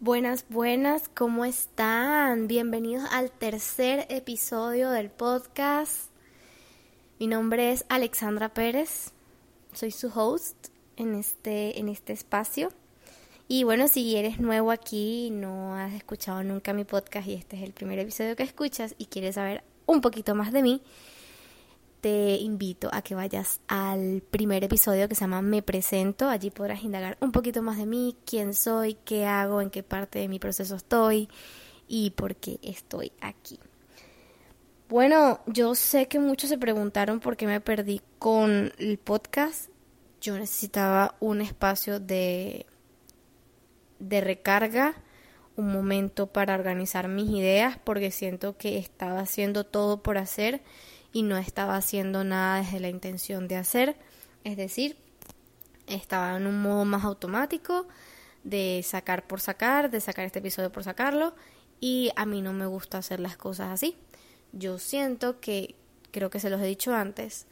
Buenas, buenas, ¿cómo están? Bienvenidos al tercer episodio del podcast. Mi nombre es Alexandra Pérez, soy su host en este, en este espacio. Y bueno, si eres nuevo aquí y no has escuchado nunca mi podcast y este es el primer episodio que escuchas y quieres saber un poquito más de mí, te invito a que vayas al primer episodio que se llama Me Presento. Allí podrás indagar un poquito más de mí, quién soy, qué hago, en qué parte de mi proceso estoy y por qué estoy aquí. Bueno, yo sé que muchos se preguntaron por qué me perdí con el podcast. Yo necesitaba un espacio de, de recarga, un momento para organizar mis ideas, porque siento que estaba haciendo todo por hacer y no estaba haciendo nada desde la intención de hacer, es decir, estaba en un modo más automático de sacar por sacar, de sacar este episodio por sacarlo y a mí no me gusta hacer las cosas así. Yo siento que, creo que se los he dicho antes,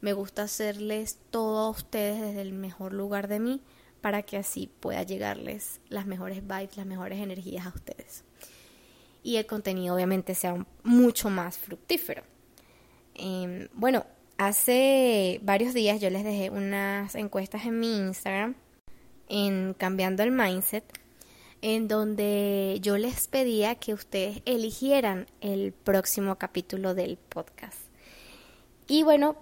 me gusta hacerles todo a ustedes desde el mejor lugar de mí para que así pueda llegarles las mejores vibes, las mejores energías a ustedes. Y el contenido obviamente sea mucho más fructífero. Em, bueno, hace varios días yo les dejé unas encuestas en mi Instagram en Cambiando el Mindset, en donde yo les pedía que ustedes eligieran el próximo capítulo del podcast. Y bueno,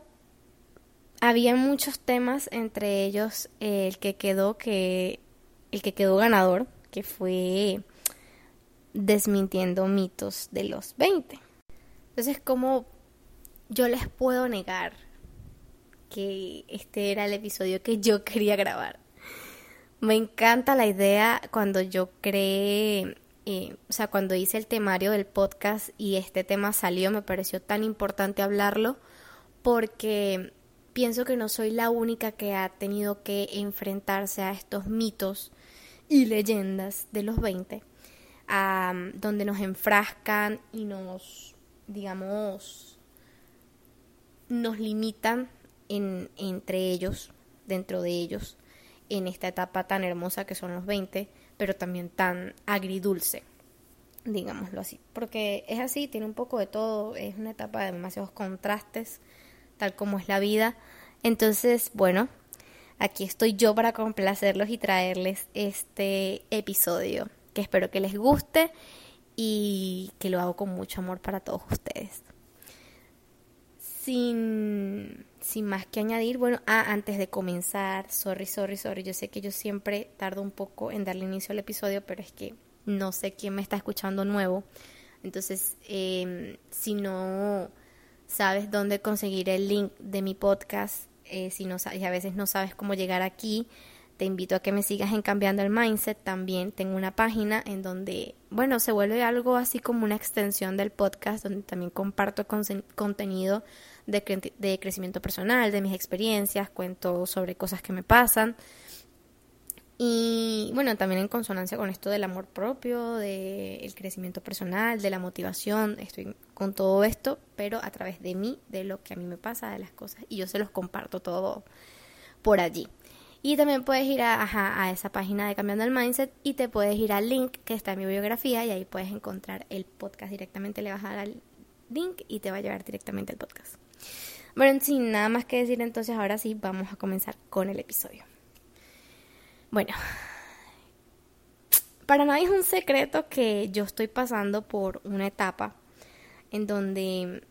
había muchos temas, entre ellos el que quedó que el que quedó ganador, que fue desmintiendo mitos de los 20. Entonces, como yo les puedo negar que este era el episodio que yo quería grabar. Me encanta la idea cuando yo creé, eh, o sea, cuando hice el temario del podcast y este tema salió, me pareció tan importante hablarlo porque pienso que no soy la única que ha tenido que enfrentarse a estos mitos y leyendas de los 20, donde nos enfrascan y nos, digamos, nos limitan en, entre ellos, dentro de ellos, en esta etapa tan hermosa que son los 20, pero también tan agridulce, digámoslo así. Porque es así, tiene un poco de todo, es una etapa de demasiados contrastes, tal como es la vida. Entonces, bueno, aquí estoy yo para complacerlos y traerles este episodio, que espero que les guste y que lo hago con mucho amor para todos ustedes sin, sin más que añadir, bueno, ah, antes de comenzar, sorry, sorry, sorry, yo sé que yo siempre tardo un poco en darle inicio al episodio, pero es que no sé quién me está escuchando nuevo. Entonces, eh, si no sabes dónde conseguir el link de mi podcast, eh, si no sabes, a veces no sabes cómo llegar aquí, te invito a que me sigas en Cambiando el Mindset. También tengo una página en donde, bueno, se vuelve algo así como una extensión del podcast, donde también comparto contenido de, crecimiento personal, de mis experiencias, cuento sobre cosas que me pasan. Y bueno, también en consonancia con esto del amor propio, del crecimiento personal, de la motivación, estoy con todo esto, pero a través de mí, de lo que a mí me pasa, de las cosas, y yo se los comparto todo por allí. Y también puedes ir a, a, esa página de Cambiando el Mindset y te puedes ir al link que está en mi biografía y ahí puedes encontrar el podcast directamente. Le vas a dar al link y te va a llevar directamente al podcast. Bueno, sin nada más que decir, entonces ahora sí vamos a comenzar con el episodio. Bueno, para nadie es un secreto que yo estoy pasando por una etapa en donde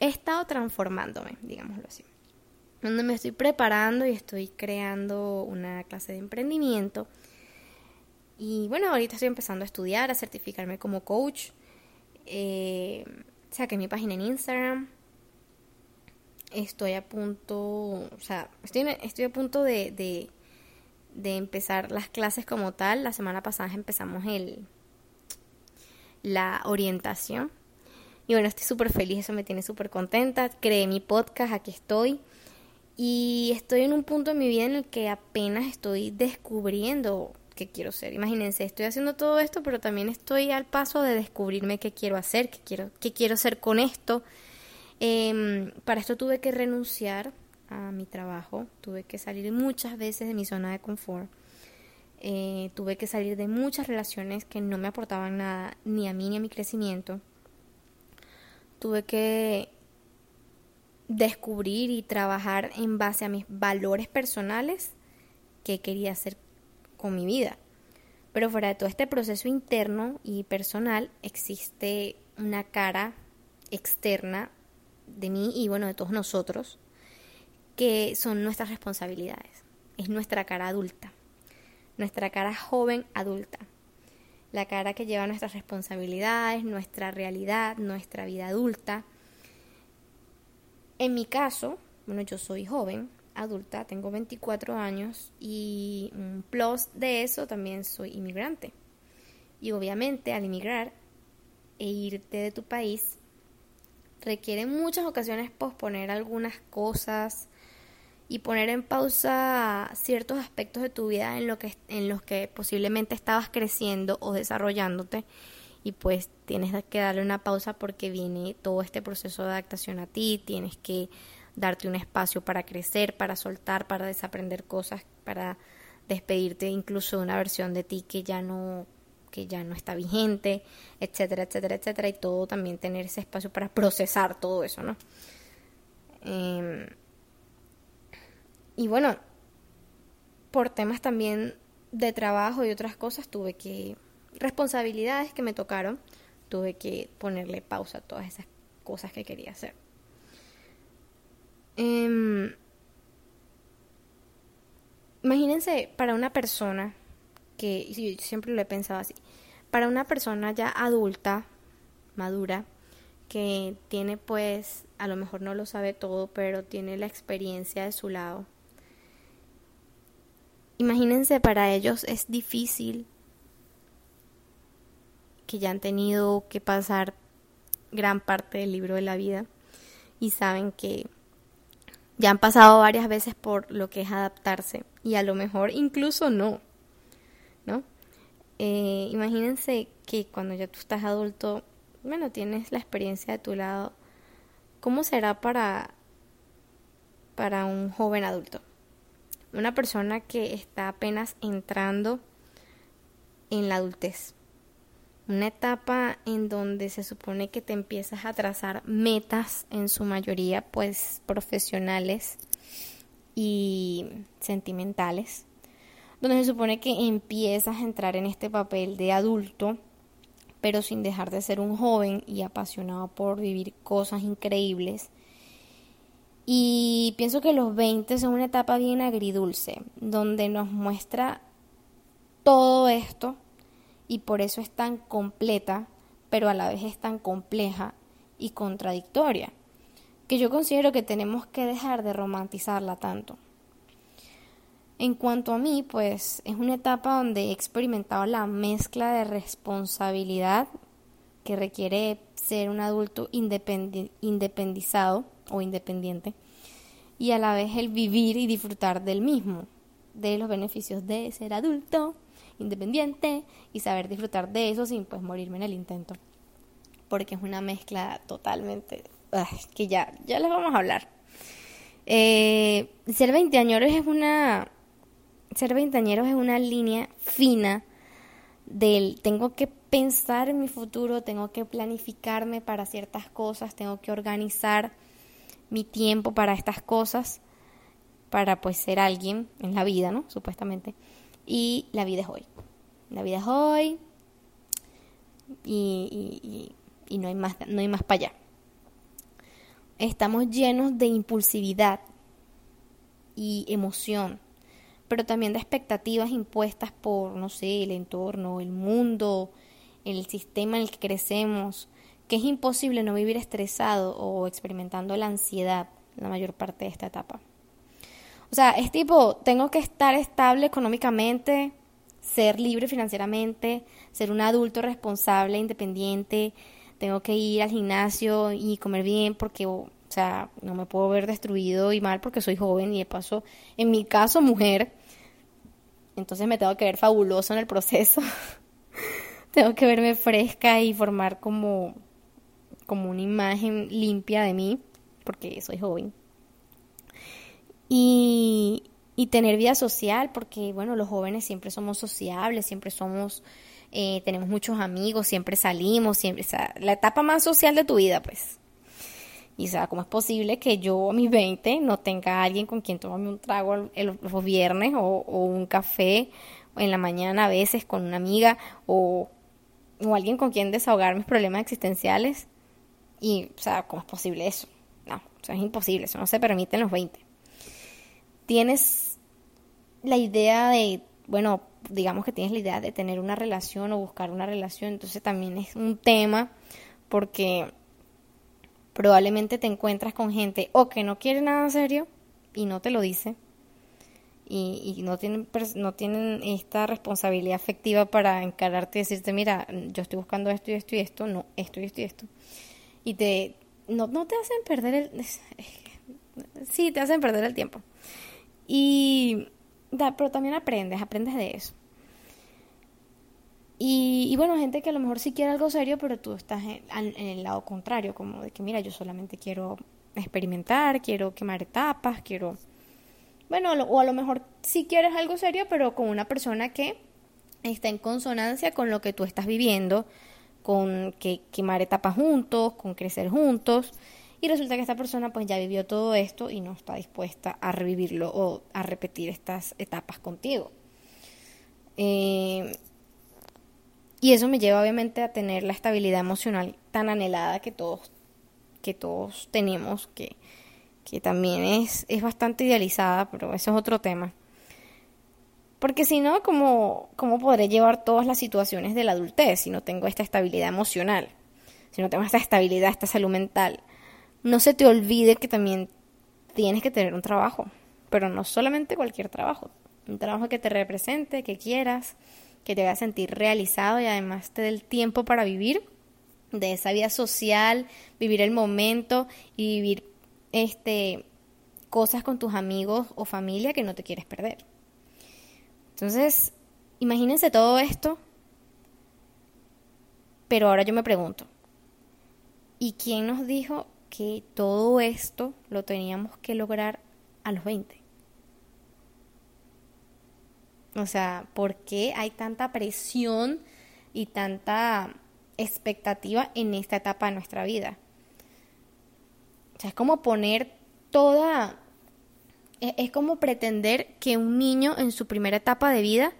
he estado transformándome, digámoslo así. Donde me estoy preparando y estoy creando una clase de emprendimiento. Y bueno, ahorita estoy empezando a estudiar, a certificarme como coach. Eh, saqué mi página en Instagram, estoy a punto, o sea, estoy, estoy a punto de, de, de, empezar las clases como tal. La semana pasada empezamos el, la orientación. Y bueno, estoy súper feliz, eso me tiene súper contenta. Creé mi podcast, aquí estoy. Y estoy en un punto en mi vida en el que apenas estoy descubriendo qué quiero ser. Imagínense, estoy haciendo todo esto, pero también estoy al paso de descubrirme qué quiero hacer, qué quiero, qué quiero ser con esto Em, para esto tuve que renunciar a mi trabajo, tuve que salir muchas veces de mi zona de confort. Eh, tuve que salir de muchas relaciones que no me aportaban nada, ni a mí ni a mi crecimiento. Tuve que descubrir y trabajar en base a mis valores personales que quería hacer con mi vida. Pero fuera de todo este proceso interno y personal existe una cara externa de mí y bueno, de todos nosotros, que son nuestras responsabilidades. Es nuestra cara adulta, nuestra cara joven adulta, la cara que lleva nuestras responsabilidades, nuestra realidad, nuestra vida adulta. En mi caso, bueno, yo soy joven, adulta, tengo 24 años y plus de eso también soy inmigrante. Y obviamente al inmigrar e irte de tu país requiere en muchas ocasiones posponer algunas cosas y poner en pausa ciertos aspectos de tu vida en, lo que, en los que posiblemente estabas creciendo o desarrollándote. Y pues tienes que darle una pausa porque viene todo este proceso de adaptación a ti, tienes que darte un espacio para crecer, para soltar, para desaprender cosas, para despedirte incluso de una versión de ti que ya no que ya no está vigente, etcétera, etcétera, etcétera, y todo también tener ese espacio para procesar todo eso, ¿no? Em, y bueno, por temas también de trabajo y otras cosas, tuve que, responsabilidades que me tocaron, tuve que ponerle pausa a todas esas cosas que quería hacer. Em, imagínense para una persona que yo siempre lo he pensado así, para una persona ya adulta, madura, que tiene pues, a lo mejor no lo sabe todo, pero tiene la experiencia de su lado. Imagínense, para ellos es difícil que ya han tenido que pasar gran parte del libro de la vida y saben que ya han pasado varias veces por lo que es adaptarse y a lo mejor incluso no. ¿No? Eh, imagínense que cuando ya tú estás adulto, bueno, tienes la experiencia de tu lado, ¿cómo será para, para un joven adulto? Una persona que está apenas entrando en la adultez. Una etapa en donde se supone que te empiezas a trazar metas, en su mayoría pues profesionales y sentimentales donde se supone que empiezas a entrar en este papel de adulto, pero sin dejar de ser un joven y apasionado por vivir cosas increíbles. Y pienso que los 20 son una etapa bien agridulce, donde nos muestra todo esto y por eso es tan completa, pero a la vez es tan compleja y contradictoria, que yo considero que tenemos que dejar de romantizarla tanto. En cuanto a mí, pues es una etapa donde he experimentado la mezcla de responsabilidad que requiere ser un adulto independizado o independiente y a la vez el vivir y disfrutar del mismo, de los beneficios de ser adulto, independiente y saber disfrutar de eso sin pues morirme en el intento. Porque es una mezcla totalmente que ya, ya les vamos a hablar. Eh, ser veinteañeros es una ser veintañeros es una línea fina del tengo que pensar en mi futuro, tengo que planificarme para ciertas cosas, tengo que organizar mi tiempo para estas cosas, para pues ser alguien en la vida, ¿no? Supuestamente. Y la vida es hoy. La vida es hoy y, y no hay más, no hay más para allá. Estamos llenos de impulsividad y emoción pero también de expectativas impuestas por, no sé, el entorno, el mundo, el sistema en el que crecemos, que es imposible no vivir estresado o experimentando la ansiedad la mayor parte de esta etapa. O sea, es tipo, tengo que estar estable económicamente, ser libre financieramente, ser un adulto responsable, independiente, tengo que ir al gimnasio y comer bien porque, o sea, no me puedo ver destruido y mal porque soy joven y de paso, en mi caso, mujer, entonces me tengo que ver fabuloso en el proceso. tengo que verme fresca y formar como, como una imagen limpia de mí, porque soy joven. Y, y tener vida social, porque bueno, los jóvenes siempre somos sociables, siempre somos, eh, tenemos muchos amigos, siempre salimos, siempre, o sea, la etapa más social de tu vida, pues. Y o sea, ¿cómo es posible que yo a mis 20 no tenga alguien con quien tomarme un trago los viernes o, o, un café en la mañana a veces con una amiga o, o alguien con quien desahogar mis problemas existenciales? Y, o sea, ¿cómo es posible eso? No, o sea, es imposible, eso no se permite en los 20. Tienes la idea de, bueno, digamos que tienes la idea de tener una relación o buscar una relación, entonces también es un tema porque probablemente te encuentras con gente o que no quiere nada serio y no te lo dice. Y, no tienen no tienen esta responsabilidad afectiva para encararte y decirte mira yo estoy buscando esto y esto y esto no esto y esto y esto y te no, no te hacen perder el sí te hacen perder el tiempo. Y pero también aprendes aprendes de eso y, bueno, gente que a lo mejor sí quiere algo serio, pero tú estás en, el lado contrario, como de que mira, yo solamente quiero experimentar, quiero quemar etapas, quiero... Bueno, o a lo mejor sí quieres algo serio, pero con una persona que está en consonancia con lo que tú estás viviendo, con que quemar etapas juntos, con crecer juntos. Y resulta que esta persona pues ya vivió todo esto y no está dispuesta a revivirlo o a repetir estas etapas contigo. Eh, y eso me lleva obviamente a tener la estabilidad emocional tan anhelada que todos, que todos tenemos, que, que también es, es bastante idealizada, pero eso es otro tema. Porque si no, ¿cómo, ¿cómo podré llevar todas las situaciones de la adultez si no tengo esta estabilidad emocional? Si no tengo esta estabilidad, esta salud mental. No se te olvide que también tienes que tener un trabajo, pero no solamente cualquier trabajo. Un trabajo que te represente, que quieras, que te haga sentir realizado y además te dé el tiempo para vivir de esa vida social, vivir el momento y vivir este cosas con tus amigos o familia que no te quieres perder. Entonces, imagínense todo esto, pero ahora yo me pregunto, ¿y quién nos dijo que todo esto lo teníamos que lograr a los 20? O sea, ¿por qué hay tanta presión y tanta expectativa en esta etapa de nuestra vida? O sea, es como poner toda... E-, es como pretender que un niño en su primera etapa de vida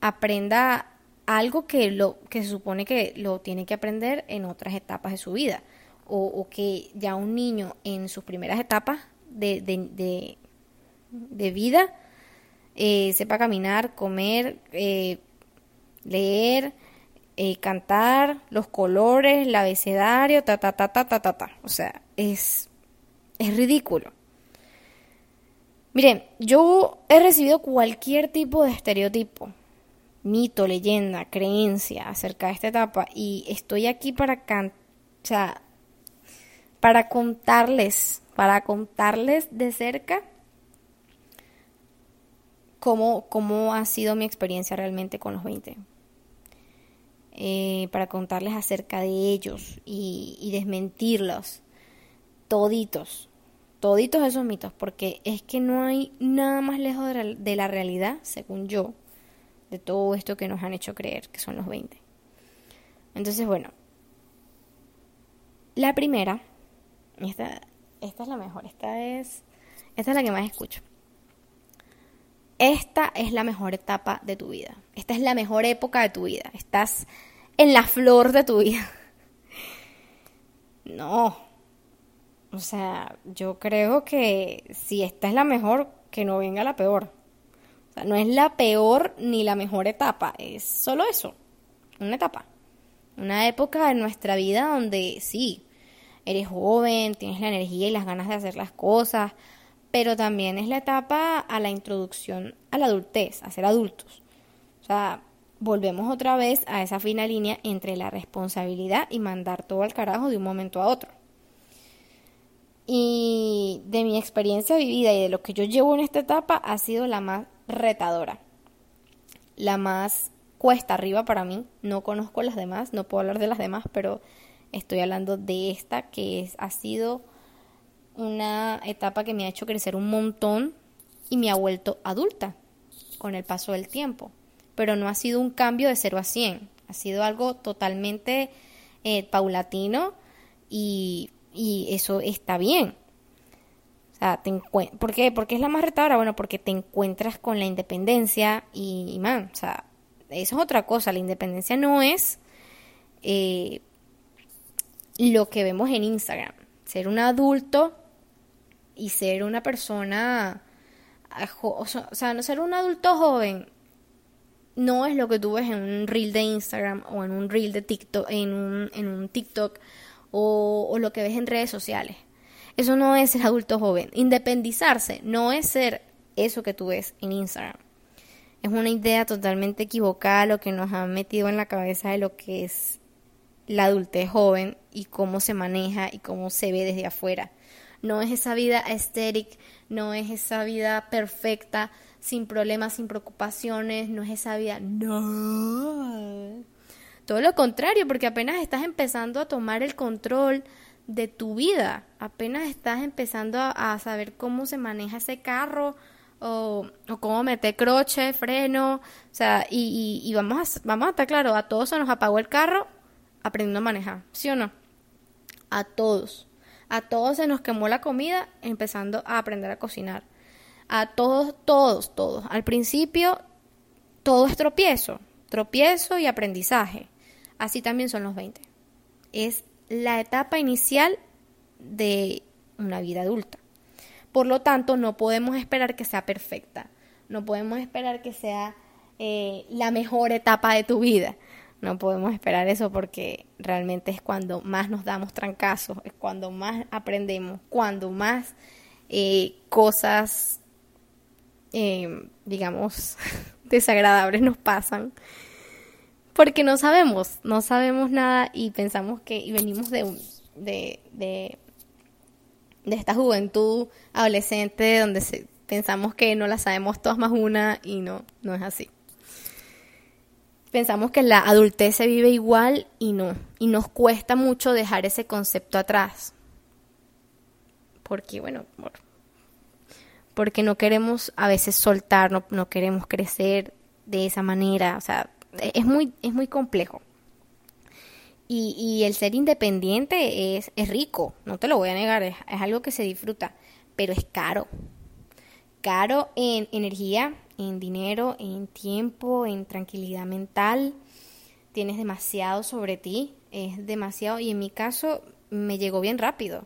aprenda algo que, lo, que se supone que lo tiene que aprender en otras etapas de su vida. O, o que ya un niño en sus primeras etapas de, de, de, de vida eh, sepa caminar, comer, eh, leer, eh, cantar, los colores, el abecedario, ta, ta, ta, ta, ta, ta, ta. O sea, es, es ridículo. Miren, yo he recibido cualquier tipo de estereotipo, mito, leyenda, creencia acerca de esta etapa y estoy aquí para, can o sea, para contarles, para contarles de cerca cómo, ha sido mi experiencia realmente con los 20. Eh, para contarles acerca de ellos y, desmentirlos toditos, toditos esos mitos, porque es que no hay nada más lejos de la, realidad, según yo, de todo esto que nos han hecho creer que son los 20. Entonces, bueno, la primera, esta, esta es la mejor, esta es, esta es la que más escucho esta es la mejor etapa de tu vida. Esta es la mejor época de tu vida. Estás en la flor de tu vida. No. O sea, yo creo que si esta es la mejor, que no venga la peor. O sea, no es la peor ni la mejor etapa, es solo eso, una etapa. Una época de nuestra vida donde sí, eres joven, tienes la energía y las ganas de hacer las cosas, pero también es la etapa a la introducción a la adultez, a ser adultos. O sea, volvemos otra vez a esa fina línea entre la responsabilidad y mandar todo al carajo de un momento a otro. Y de mi experiencia vivida y de lo que yo llevo en esta etapa ha sido la más retadora, la más cuesta arriba para mí. No conozco las demás, no puedo hablar de las demás, pero estoy hablando de esta que es, ha sido una etapa que me ha hecho crecer un montón y me ha vuelto adulta con el paso del tiempo. Pero no ha sido un cambio de 0 a 100, ha sido algo totalmente eh, paulatino y, eso está bien. O sea, te ¿por qué? Porque es la más retadora, bueno, porque te encuentras con la independencia y, man, o sea, eso es otra cosa, la independencia no es eh, lo que vemos en Instagram, ser un adulto y ser una persona, o sea, no ser un adulto joven no es lo que tú ves en un reel de Instagram o en un reel de TikTok, en un, en un TikTok o, o lo que ves en redes sociales. Eso no es ser adulto joven. Independizarse no es ser eso que tú ves en Instagram. Es una idea totalmente equivocada lo que nos han metido en la cabeza de lo que es la adultez joven y cómo se maneja y cómo se ve desde afuera. No es esa vida estética, no es esa vida perfecta, sin problemas, sin preocupaciones, no es esa vida, no. Todo lo contrario, porque apenas estás empezando a tomar el control de tu vida, apenas estás empezando a, saber cómo se maneja ese carro o, cómo meter croche, freno, o sea, y vamos, a, vamos a estar claro, a todos se nos apagó el carro aprendiendo a manejar, ¿sí o no? A todos. A todos se nos quemó la comida empezando a aprender a cocinar. A todos, todos, todos. Al principio todo es tropiezo, tropiezo y aprendizaje. Así también son los 20. Es la etapa inicial de una vida adulta. Por lo tanto, no podemos esperar que sea perfecta. No podemos esperar que sea eh, la mejor etapa de tu vida. No podemos esperar eso porque realmente es cuando más nos damos trancazos, es cuando más aprendemos, cuando más eh, cosas, eh, digamos, desagradables nos pasan. Porque no sabemos, no sabemos nada y pensamos que y venimos de, de, de, esta juventud adolescente donde se, pensamos que no la sabemos todas más una y no, no es así pensamos que la adultez se vive igual y no. Y nos cuesta mucho dejar ese concepto atrás. Porque, bueno, porque no queremos a veces soltar, no, no queremos crecer de esa manera. O sea, es muy, es muy complejo. Y, y el ser independiente es, es, rico, no te lo voy a negar, es, es algo que se disfruta, pero es caro. Caro en energía, en dinero, en tiempo, en tranquilidad mental. Tienes demasiado sobre ti, es demasiado. Y en mi caso me llegó bien rápido.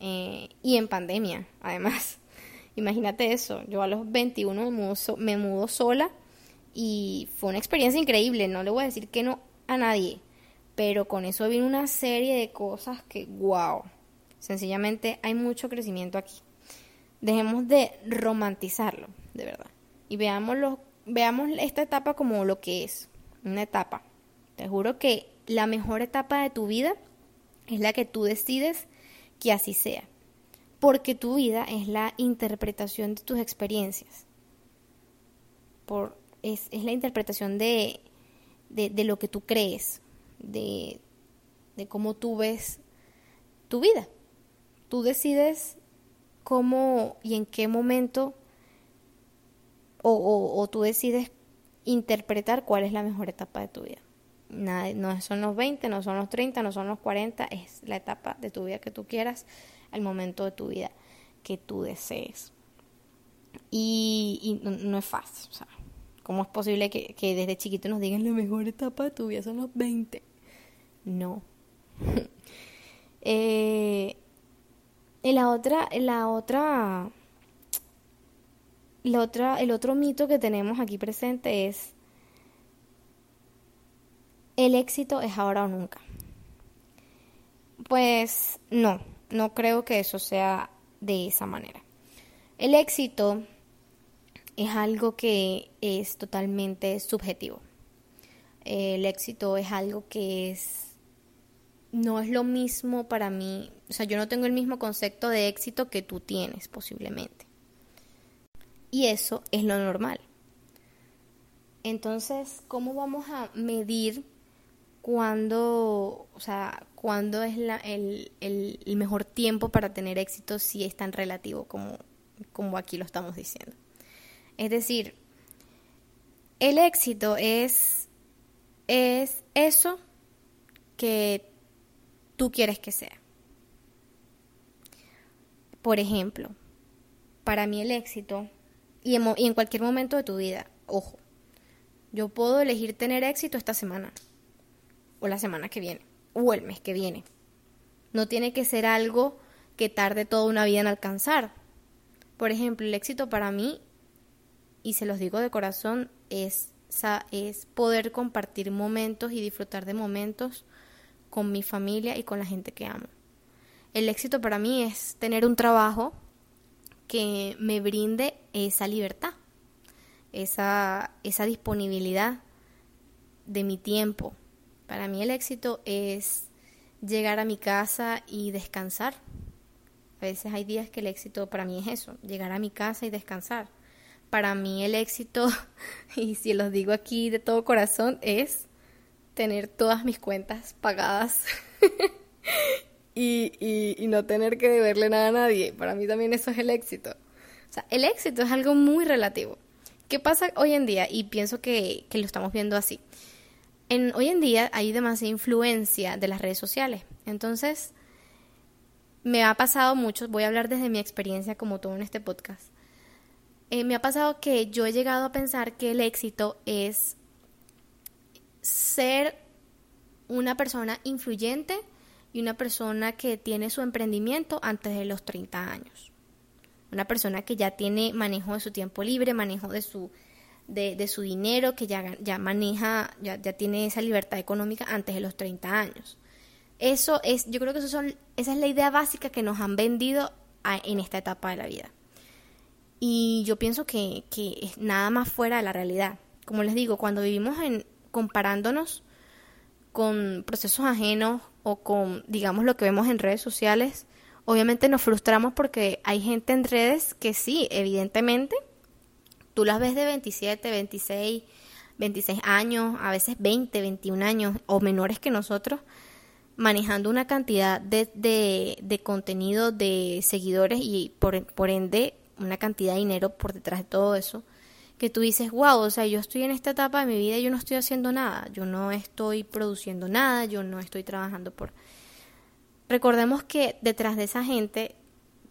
Eh, y en pandemia, además. Imagínate eso, yo a los 21 me mudo, me mudo sola y fue una experiencia increíble, no le voy a decir que no a nadie, pero con eso vino una serie de cosas que, wow, sencillamente hay mucho crecimiento aquí. Dejemos de romantizarlo, de verdad y veamos, veamos esta etapa como lo que es, una etapa. Te juro que la mejor etapa de tu vida es la que tú decides que así sea, porque tu vida es la interpretación de tus experiencias, Por, es, es la interpretación de, de, de, lo que tú crees, de, de cómo tú ves tu vida. Tú decides cómo y en qué momento o, tú decides interpretar cuál es la mejor etapa de tu vida. Nada, no son los 20, no son los 30, no son los 40, es la etapa de tu vida que tú quieras, el momento de tu vida que tú desees. Y, no, es fácil, o sea, ¿cómo es posible que, desde chiquito nos digan la mejor etapa de tu vida son los 20? No. eh, la otra, la otra otra, el otro mito que tenemos aquí presente es el éxito es ahora o nunca. Pues no, no creo que eso sea de esa manera. El éxito es algo que es totalmente subjetivo. El éxito es algo que es no es lo mismo para mí, o sea, yo no tengo el mismo concepto de éxito que tú tienes posiblemente. Y eso es lo normal. Entonces, ¿cómo vamos a medir cuándo, o sea, cuándo es la, el, el, mejor tiempo para tener éxito si es tan relativo como, como aquí lo estamos diciendo? Es decir, el éxito es, es eso que tú quieres que sea. Por ejemplo, para mí el éxito, y en, cualquier momento de tu vida, ojo, yo puedo elegir tener éxito esta semana, o la semana que viene, o el mes que viene. No tiene que ser algo que tarde toda una vida en alcanzar. Por ejemplo, el éxito para mí, y se los digo de corazón, es, es poder compartir momentos y disfrutar de momentos con mi familia y con la gente que amo. El éxito para mí es tener un trabajo que me brinde esa libertad, esa, esa disponibilidad de mi tiempo. Para mí el éxito es llegar a mi casa y descansar. A veces hay días que el éxito para mí es eso, llegar a mi casa y descansar. Para mí el éxito, y si los digo aquí de todo corazón, es tener todas mis cuentas pagadas y, no tener que deberle nada a nadie. Para mí también eso es el éxito. O sea, el éxito es algo muy relativo. ¿Qué pasa hoy en día? Y pienso que, lo estamos viendo así. Hoy en día hay demasiada influencia de las redes sociales. Entonces, me ha pasado mucho, voy a hablar desde mi experiencia como todo en este podcast. Eh, me ha pasado que yo he llegado a pensar que el éxito es ser una persona influyente una persona que tiene su emprendimiento antes de los 30 años. Una persona que ya tiene manejo de su tiempo libre, manejo de su, de, su dinero, que ya, ya maneja, ya, ya, tiene esa libertad económica antes de los 30 años. Eso es, yo creo que eso son, esa es la idea básica que nos han vendido en esta etapa de la vida. Y yo pienso que, que es nada más fuera de la realidad. Como les digo, cuando vivimos comparándonos con procesos ajenos o con, digamos, lo que vemos en redes sociales, obviamente nos frustramos porque hay gente en redes que sí, evidentemente, tú las ves de 27, 26, 26 años, a veces 20, 21 años o menores que nosotros, manejando una cantidad de, de, de contenido, de seguidores y por, por ende una cantidad de dinero por detrás de todo eso que tú dices, wow, o sea, yo estoy en esta etapa de mi vida y yo no estoy haciendo nada, yo no estoy produciendo nada, yo no estoy trabajando por... Recordemos que detrás de esa gente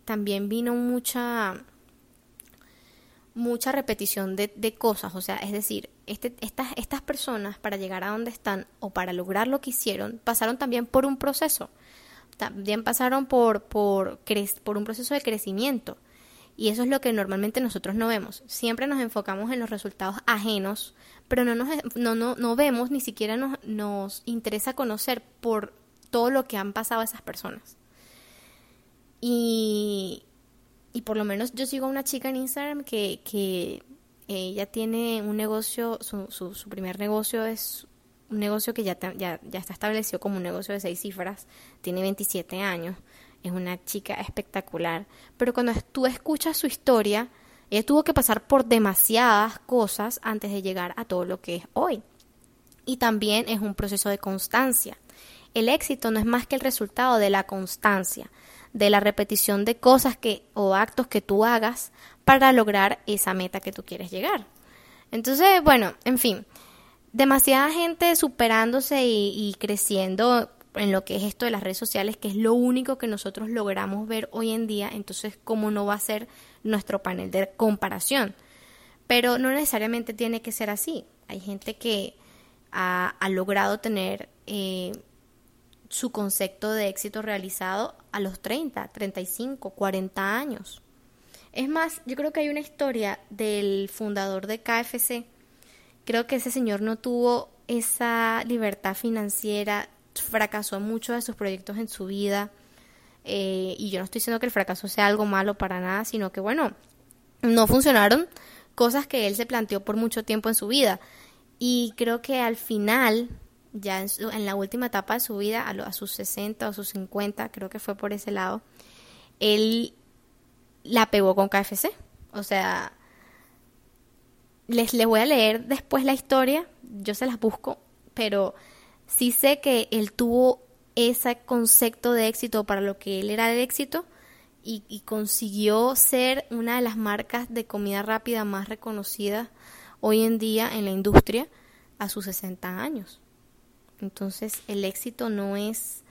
también vino mucha mucha repetición de, de cosas, o sea, es decir, este, estas, estas personas para llegar a donde están o para lograr lo que hicieron, pasaron también por un proceso, también pasaron por, por, por un proceso de crecimiento. Y eso es lo que normalmente nosotros no vemos. Siempre nos enfocamos en los resultados ajenos, pero no, nos, no, no, no vemos, ni siquiera nos, nos interesa conocer por todo lo que han pasado esas personas. Y, y por lo menos yo sigo a una chica en Instagram que, que ella tiene un negocio, su, su, su primer negocio es un negocio que ya, ya, ya está establecido como un negocio de seis cifras, tiene 27 años es una chica espectacular, pero cuando tú escuchas su historia, ella tuvo que pasar por demasiadas cosas antes de llegar a todo lo que es hoy. Y también es un proceso de constancia. El éxito no es más que el resultado de la constancia, de la repetición de cosas que o actos que tú hagas para lograr esa meta que tú quieres llegar. Entonces, bueno, en fin, demasiada gente superándose y, y creciendo en lo que es esto de las redes sociales, que es lo único que nosotros logramos ver hoy en día, entonces, ¿cómo no va a ser nuestro panel de comparación? Pero no necesariamente tiene que ser así. Hay gente que ha, logrado tener eh, su concepto de éxito realizado a los 30, 35, 40 años. Es más, yo creo que hay una historia del fundador de KFC. Creo que ese señor no tuvo esa libertad financiera fracasó en muchos de sus proyectos en su vida. Eh, y yo no estoy diciendo que el fracaso sea algo malo para nada, sino que, bueno, no funcionaron cosas que él se planteó por mucho tiempo en su vida. Y creo que al final, ya en, la última etapa de su vida, a, a, sus 60 o sus 50, creo que fue por ese lado, él la pegó con KFC. O sea, les, les voy a leer después la historia, yo se las busco, pero sí sé que él tuvo ese concepto de éxito para lo que él era de éxito, y, consiguió ser una de las marcas de comida rápida más reconocidas hoy en día en la industria a sus 60 años. Entonces el éxito no es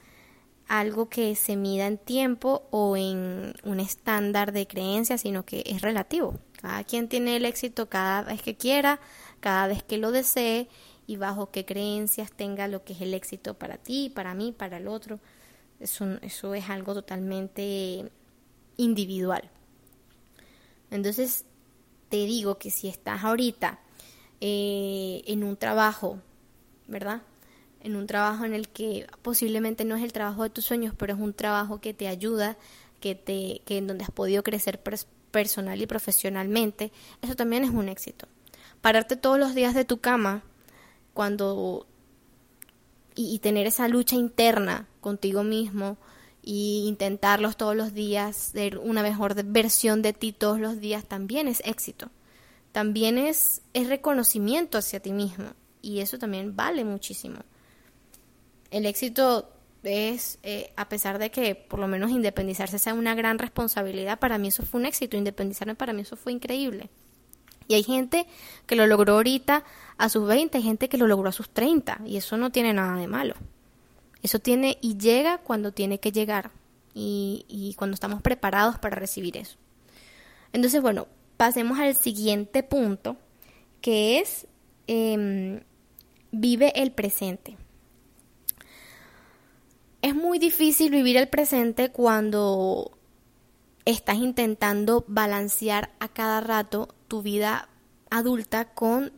algo que se mida en tiempo o en un estándar de creencia, sino que es relativo. Cada quien tiene el éxito cada vez que quiera, cada vez que lo desee y bajo qué creencias tenga lo que es el éxito para ti, para mí, para el otro. Eso, eso es algo totalmente individual. Entonces, te digo que si estás ahorita eh, en un trabajo, ¿verdad? En un trabajo en el que posiblemente no es el trabajo de tus sueños, pero es un trabajo que te ayuda, que te, que en donde has podido crecer personal y profesionalmente, eso también es un éxito. Pararte todos los días de tu cama cuando y tener esa lucha interna contigo mismo y intentarlos todos los días, ser una mejor versión de ti todos los días, también es éxito. También es, es reconocimiento hacia ti mismo y eso también vale muchísimo. El éxito es, eh, a pesar de que por lo menos independizarse sea una gran responsabilidad, para mí eso fue un éxito, independizarme para mí eso fue increíble. Y hay gente que lo logró ahorita a sus 20, hay gente que lo logró a sus 30 y eso no tiene nada de malo. Eso tiene y llega cuando tiene que llegar y, cuando estamos preparados para recibir eso. Entonces, bueno, pasemos al siguiente punto, que es em, vive el presente. Es muy difícil vivir el presente cuando estás intentando balancear a cada rato tu vida adulta con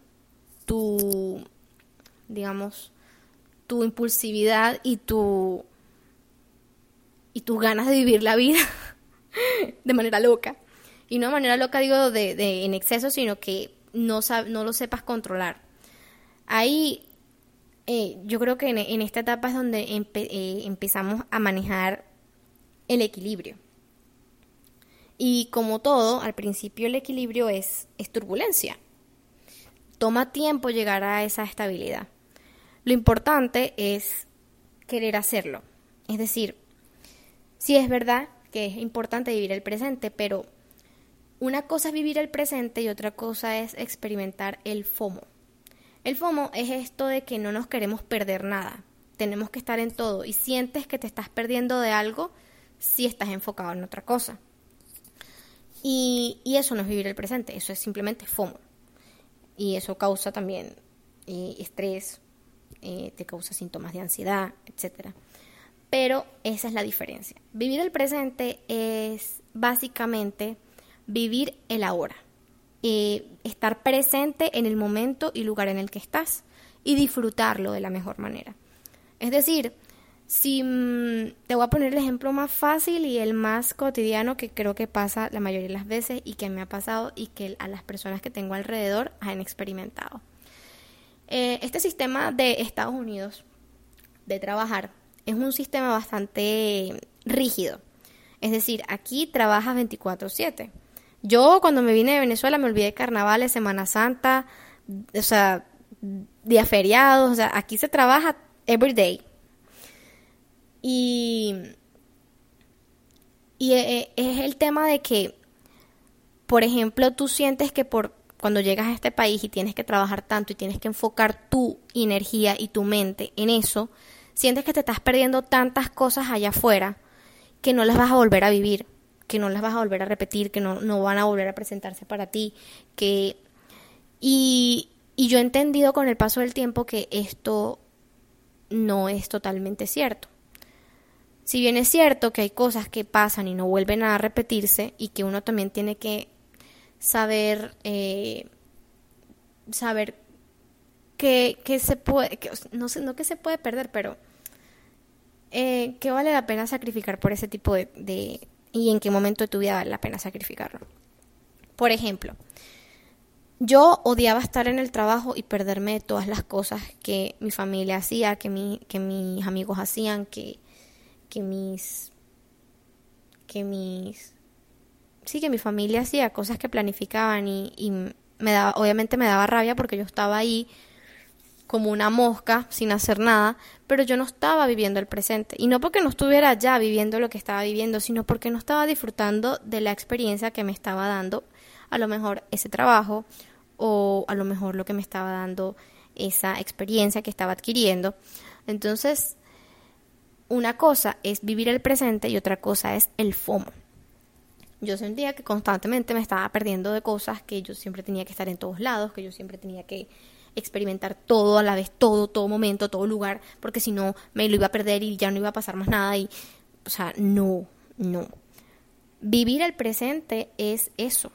tu, digamos, tu impulsividad y tu y tus ganas de vivir la vida de manera loca. Y no de manera loca digo de, en exceso, sino que no, no lo sepas controlar. Ahí eh, yo creo que en, esta etapa es donde eh, empezamos a manejar el equilibrio. Y como todo, al principio el equilibrio es, es turbulencia. Toma tiempo llegar a esa estabilidad. Lo importante es querer hacerlo. Es decir, sí es verdad que es importante vivir el presente, pero una cosa es vivir el presente y otra cosa es experimentar el FOMO. El FOMO es esto de que no nos queremos perder nada. Tenemos que estar en todo y sientes que te estás perdiendo de algo si estás enfocado en otra cosa. Y, eso no es vivir el presente, eso es simplemente FOMO. Y eso causa también eh, estrés, eh, te causa síntomas de ansiedad, etc. Pero esa es la diferencia. Vivir el presente es básicamente vivir el ahora. Eh, estar presente en el momento y lugar en el que estás y disfrutarlo de la mejor manera. Es decir, si mm, te voy a poner el ejemplo más fácil y el más cotidiano que creo que pasa la mayoría de las veces y que me ha pasado y que a las personas que tengo alrededor han experimentado. Eh, este sistema de Estados Unidos de trabajar es un sistema bastante rígido. Es decir, aquí trabajas 24/7. Yo cuando me vine de Venezuela me olvidé de carnavales, Semana Santa, o sea, días feriados, o sea, aquí se trabaja every day. Y, eh, eh, es el tema de que, por ejemplo, tú sientes que por cuando llegas a este país y tienes que trabajar tanto y tienes que enfocar tu energía y tu mente en eso, sientes que te estás perdiendo tantas cosas allá afuera que no las vas a volver a vivir, que no las vas a volver a repetir, que no, no van a volver a presentarse para ti, que... Y yo he entendido con el paso del tiempo que esto no es totalmente cierto. Si bien es cierto que hay cosas que pasan y no vuelven a repetirse y que uno también tiene que saber, eh, saber que, se puede, no sé, no que se puede perder, pero eh, que vale la pena sacrificar por ese tipo de, de, y en qué momento de tu vida vale la pena sacrificarlo. Por ejemplo, yo odiaba estar en el trabajo y perderme de todas las cosas que mi familia hacía, que, mi, que mis amigos hacían, que, que mis que mis sí que mi familia hacía cosas que planificaban y, me daba, obviamente me daba rabia porque yo estaba ahí como una mosca sin hacer nada, pero yo no estaba viviendo el presente. Y no porque no estuviera ya viviendo lo que estaba viviendo, sino porque no estaba disfrutando de la experiencia que me estaba dando, a lo mejor ese trabajo, o a lo mejor lo que me estaba dando esa experiencia que estaba adquiriendo. Entonces, una cosa es vivir el presente y otra cosa es el FOMO. Yo sentía que constantemente me estaba perdiendo de cosas, que yo siempre tenía que estar en todos lados, que yo siempre tenía que experimentar todo a la vez, todo, todo momento, todo lugar, porque si no me lo iba a perder y ya no iba a pasar más nada y, o sea, no, no. Vivir el presente es eso.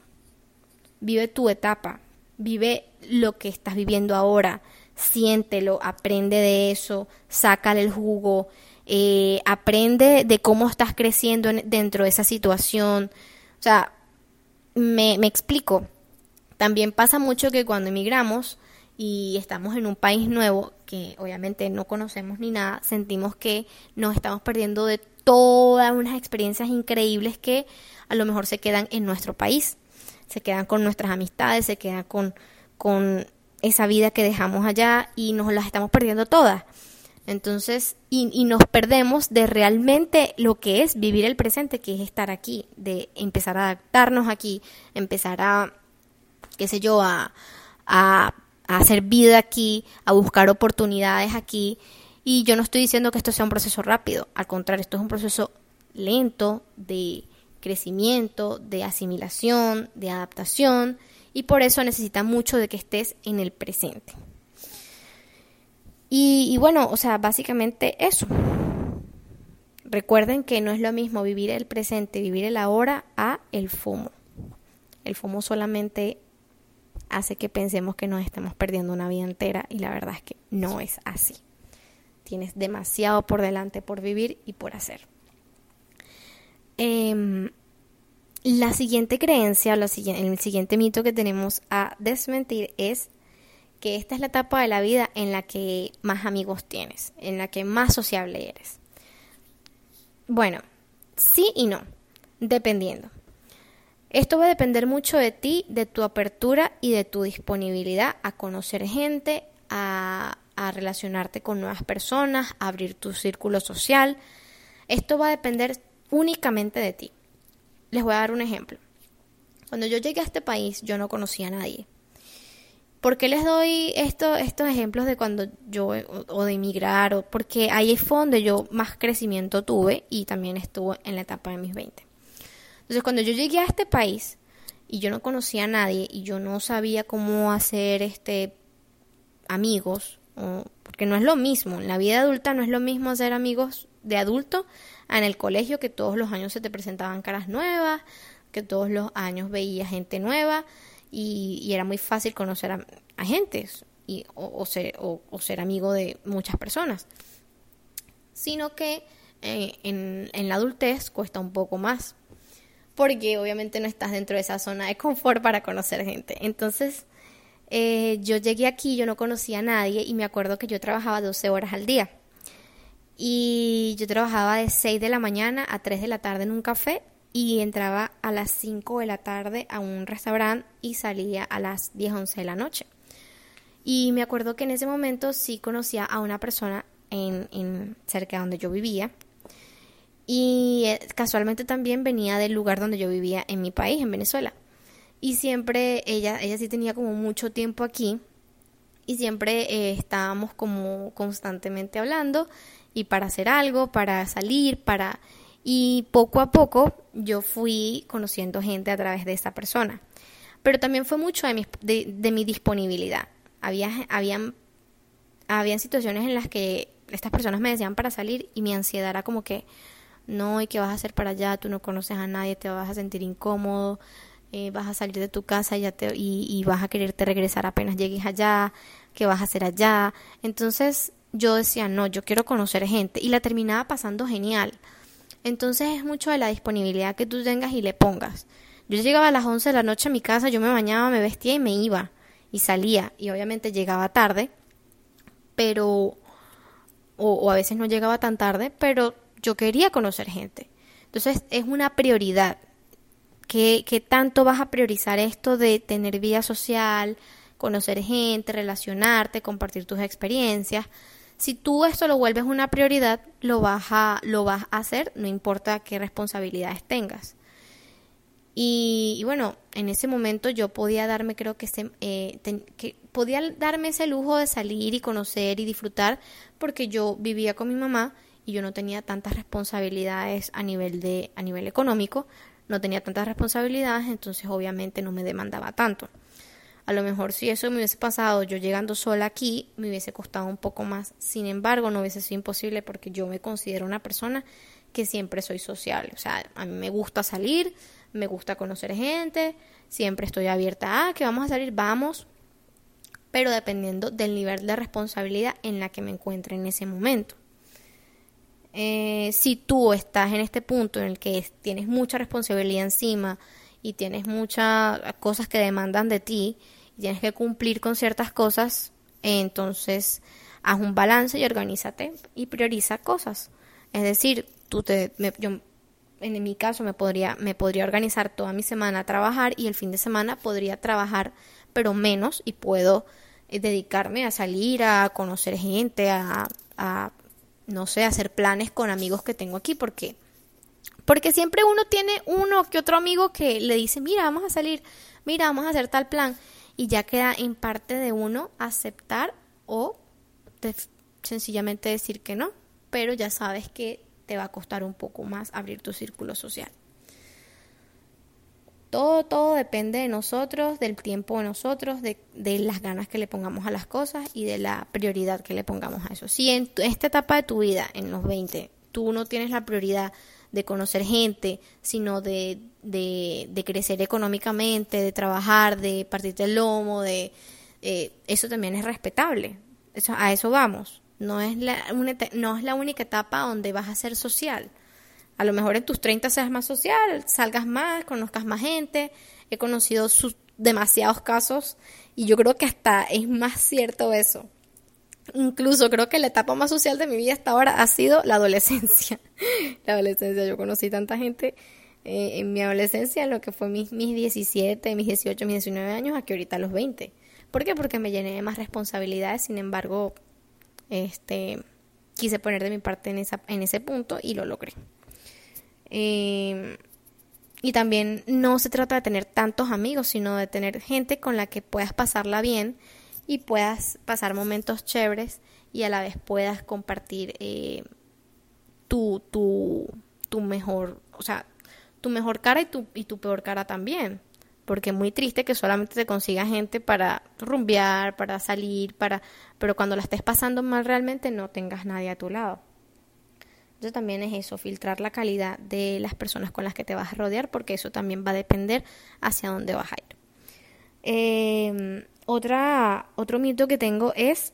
Vive tu etapa, vive lo que estás viviendo ahora, siéntelo, aprende de eso, sácale el jugo, eh, aprende de cómo estás creciendo dentro de esa situación. O sea, me, me explico. También pasa mucho que cuando emigramos, y estamos en un país nuevo que obviamente no conocemos ni nada, sentimos que nos estamos perdiendo de todas unas experiencias increíbles que a lo mejor se quedan en nuestro país, se quedan con nuestras amistades, se quedan con, con esa vida que dejamos allá y nos las estamos perdiendo todas. Entonces, y, y, nos perdemos de realmente lo que es vivir el presente, que es estar aquí, de empezar a adaptarnos aquí, empezar a, qué sé yo, a, a a hacer vida aquí, a buscar oportunidades aquí. Y yo no estoy diciendo que esto sea un proceso rápido, al contrario, esto es un proceso lento de crecimiento, de asimilación, de adaptación, y por eso necesita mucho de que estés en el presente. Y, bueno, o sea, básicamente eso. Recuerden que no es lo mismo vivir el presente, vivir el ahora, a el FOMO. El FOMO solamente hace que pensemos que nos estamos perdiendo una vida entera y la verdad es que no es así. Tienes demasiado por delante por vivir y por hacer. Em, la siguiente creencia, el siguiente mito que tenemos a desmentir es que esta es la etapa de la vida en la que más amigos tienes, en la que más sociable eres. Bueno, sí y no, dependiendo. Esto va a depender mucho de ti, de tu apertura y de tu disponibilidad a conocer gente, a, relacionarte con nuevas personas, a abrir tu círculo social. Esto va a depender únicamente de ti. Les voy a dar un ejemplo. Cuando yo llegué a este país, yo no conocía a nadie. ¿Por qué les doy esto, estos ejemplos de cuando yo, o, de emigrar, o porque ahí fue donde yo más crecimiento tuve y también estuve en la etapa de mis 20. Entonces, cuando yo llegué a este país y yo no conocía a nadie y yo no sabía cómo hacer este amigos, porque no es lo mismo, en la vida adulta no es lo mismo hacer amigos de adulto en el colegio que todos los años se te presentaban caras nuevas, que todos los años veía gente nueva y, era muy fácil conocer a, a y, o, ser, amigo de muchas personas. Sino que eh, en, en la adultez cuesta un poco más porque obviamente no estás dentro de esa zona de confort para conocer gente. Entonces, eh, yo llegué aquí, yo no conocía a nadie y me acuerdo que yo trabajaba 12 horas al día. Y yo trabajaba de 6 de la mañana a 3 de la tarde en un café y entraba a las 5 de la tarde a un restaurante y salía a las 10, 11 de la noche. Y me acuerdo que en ese momento sí conocía a una persona en, en cerca de donde yo vivía y eh, casualmente también venía del lugar donde yo vivía en mi país, en Venezuela. Y siempre ella, ella sí tenía como mucho tiempo aquí y siempre eh, estábamos como constantemente hablando y para hacer algo, para salir, para... Y poco a poco yo fui conociendo gente a través de esa persona. Pero también fue mucho de mi, de, mi disponibilidad. Había, habían, habían situaciones en las que estas personas me decían para salir y mi ansiedad era como que, no, ¿y qué vas a hacer para allá? Tú no conoces a nadie, te vas a sentir incómodo, eh, vas a salir de tu casa ya te, y, y vas a quererte regresar apenas llegues allá, ¿qué vas a hacer allá? Entonces yo decía, no, yo quiero conocer gente y la terminaba pasando genial. Entonces es mucho de la disponibilidad que tú tengas y le pongas. Yo llegaba a las 11 de la noche a mi casa, yo me bañaba, me vestía y me iba y salía y obviamente llegaba tarde, pero o, o a veces no llegaba tan tarde, pero yo quería conocer gente. Entonces es una prioridad. ¿Qué, tanto vas a priorizar esto de tener vida social? conocer gente, relacionarte, compartir tus experiencias. Si tú esto lo vuelves una prioridad, lo vas a, lo vas a hacer, no importa qué responsabilidades tengas. Y, bueno, en ese momento yo podía darme, creo que, eh, que podía darme ese lujo de salir y conocer y disfrutar porque yo vivía con mi mamá y yo no tenía tantas responsabilidades a nivel de a nivel económico, no tenía tantas responsabilidades, entonces obviamente no me demandaba tanto. A lo mejor si eso me hubiese pasado yo llegando sola aquí, me hubiese costado un poco más. Sin embargo, no hubiese sido imposible porque yo me considero una persona que siempre soy social. O sea, a mí me gusta salir, me gusta conocer gente, siempre estoy abierta a que vamos a salir, vamos, pero dependiendo del nivel de responsabilidad en la que me encuentre en ese momento. Eh, si tú estás en este punto en el que tienes mucha responsabilidad encima y tienes muchas cosas que demandan de ti tienes que cumplir con ciertas cosas, entonces haz un balance y organízate y prioriza cosas. Es decir, tú te, yo en mi caso me podría, me podría organizar toda mi semana a trabajar y el fin de semana podría trabajar pero menos y puedo eh, dedicarme a salir, a conocer gente, a, a, no sé, hacer planes con amigos que tengo aquí porque porque siempre uno tiene uno que otro amigo que le dice, mira, vamos a salir, mira, vamos a hacer tal plan y ya queda en parte de uno aceptar o sencillamente decir que no, pero ya sabes que te va a costar un poco más abrir tu círculo social. Todo, todo depende de nosotros, del tiempo de nosotros, de, de, las ganas que le pongamos a las cosas y de la prioridad que le pongamos a eso. Si en esta etapa de tu vida, en los 20, tú no tienes la prioridad de conocer gente, sino de, de, de crecer económicamente, de trabajar, de partirte el lomo, de eh, eso también es respetable. A eso vamos. No es, la, no es la única etapa donde vas a ser social. A lo mejor en tus 30 seas más social, salgas más, conozcas más gente. He conocido sus demasiados casos y yo creo que hasta es más cierto eso. Incluso creo que la etapa más social de mi vida hasta ahora ha sido la adolescencia. la adolescencia, yo conocí tanta gente eh, en mi adolescencia, lo que fue mis, mis 17, mis 18, mis 19 años, a que ahorita los 20. ¿Por qué? Porque me llené de más responsabilidades, sin embargo, este, quise poner de mi parte en, esa, en ese punto y lo logré. Em, y también no se trata de tener tantos amigos, sino de tener gente con la que puedas pasarla bien y puedas pasar momentos chéveres y a la vez puedas compartir eh, tu, tu, tu mejor, o sea, tu mejor cara y tu, y tu peor cara también porque es muy triste que solamente te consiga gente para rumbear, para salir, para pero cuando la estés pasando mal realmente no tengas nadie a tu lado. Entonces también es eso, filtrar la calidad de las personas con las que te vas a rodear, porque eso también va a depender hacia dónde vas a ir. Em, otra, otro mito que tengo es